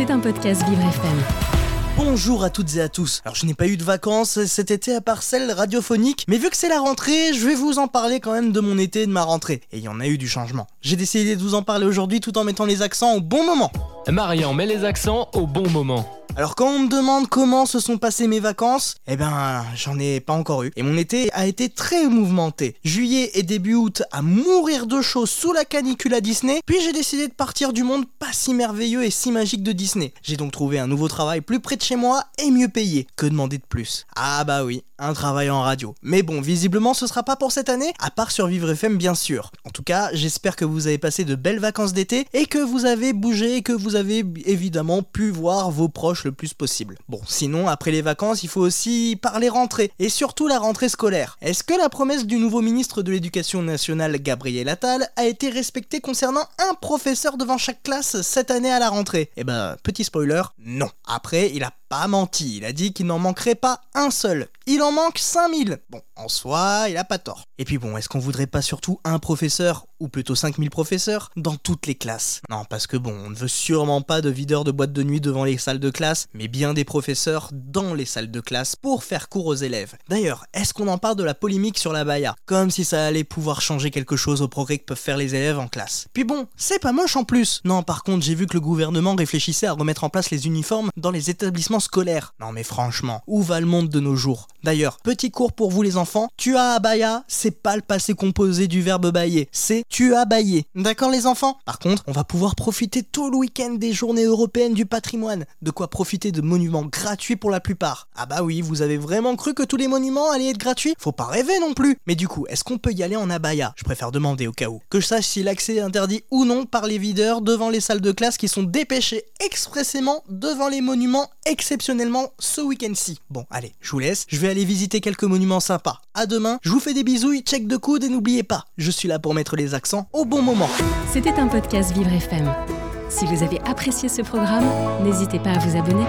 C'est un podcast Vivre FM. Bonjour à toutes et à tous. Alors je n'ai pas eu de vacances cet été à part celle radiophonique, mais vu que c'est la rentrée, je vais vous en parler quand même de mon été et de ma rentrée. Et il y en a eu du changement. J'ai décidé de vous en parler aujourd'hui tout en mettant les accents au bon moment. Marian met les accents au bon moment. Alors quand on me demande comment se sont passées mes vacances, eh ben j'en ai pas encore eu. Et mon été a été très mouvementé. Juillet et début août à mourir de chaud sous la canicule à Disney, puis j'ai décidé de partir du monde pas si merveilleux et si magique de Disney. J'ai donc trouvé un nouveau travail plus près de chez moi et mieux payé. Que demander de plus? Ah bah oui, un travail en radio. Mais bon, visiblement ce sera pas pour cette année, à part sur Vivre FM bien sûr. En tout cas, j'espère que vous avez passé de belles vacances d'été et que vous avez bougé et que vous avez évidemment pu voir vos proches le plus possible. Bon, sinon, après les vacances, il faut aussi parler rentrée, et surtout la rentrée scolaire. Est-ce que la promesse du nouveau ministre de l'Éducation nationale, Gabriel Attal, a été respectée concernant un professeur devant chaque classe cette année à la rentrée? Eh ben, petit spoiler, non. Après, il a pas menti, il a dit qu'il n'en manquerait pas un seul. Il en manque 5000. Bon, en soi, il a pas tort. Et puis bon, est-ce qu'on voudrait pas surtout un professeur, ou plutôt 5000 professeurs, dans toutes les classes? Non, parce que bon, on ne veut sûrement pas de videurs de boîte de nuit devant les salles de classe, mais bien des professeurs dans les salles de classe pour faire cours aux élèves. D'ailleurs, est-ce qu'on en parle de la polémique sur la baya? Comme si ça allait pouvoir changer quelque chose au progrès que peuvent faire les élèves en classe. Puis bon, c'est pas moche en plus. Non, par contre, j'ai vu que le gouvernement réfléchissait à remettre en place les uniformes dans les établissements scolaire. Non mais franchement, où va le monde de nos jours? D'ailleurs, petit cours pour vous les enfants, tu as abaya, c'est pas le passé composé du verbe bailler, c'est tu as baillé. D'accord les enfants? Par contre, on va pouvoir profiter tout le week-end des journées européennes du patrimoine. De quoi profiter de monuments gratuits pour la plupart. Ah bah oui, vous avez vraiment cru que tous les monuments allaient être gratuits? Faut pas rêver non plus. Mais du coup, est-ce qu'on peut y aller en abaya? Je préfère demander au cas où. Que je sache si l'accès est interdit ou non par les videurs devant les salles de classe qui sont dépêchés expressément devant les monuments exceptionnellement ce week-end-ci. Bon, allez, je vous laisse, aller visiter quelques monuments sympas. À demain, je vous fais des bisous, check de coude et n'oubliez pas, je suis là pour mettre les accents au bon moment. C'était un podcast Vivre FM. Si vous avez apprécié ce programme, n'hésitez pas à vous abonner.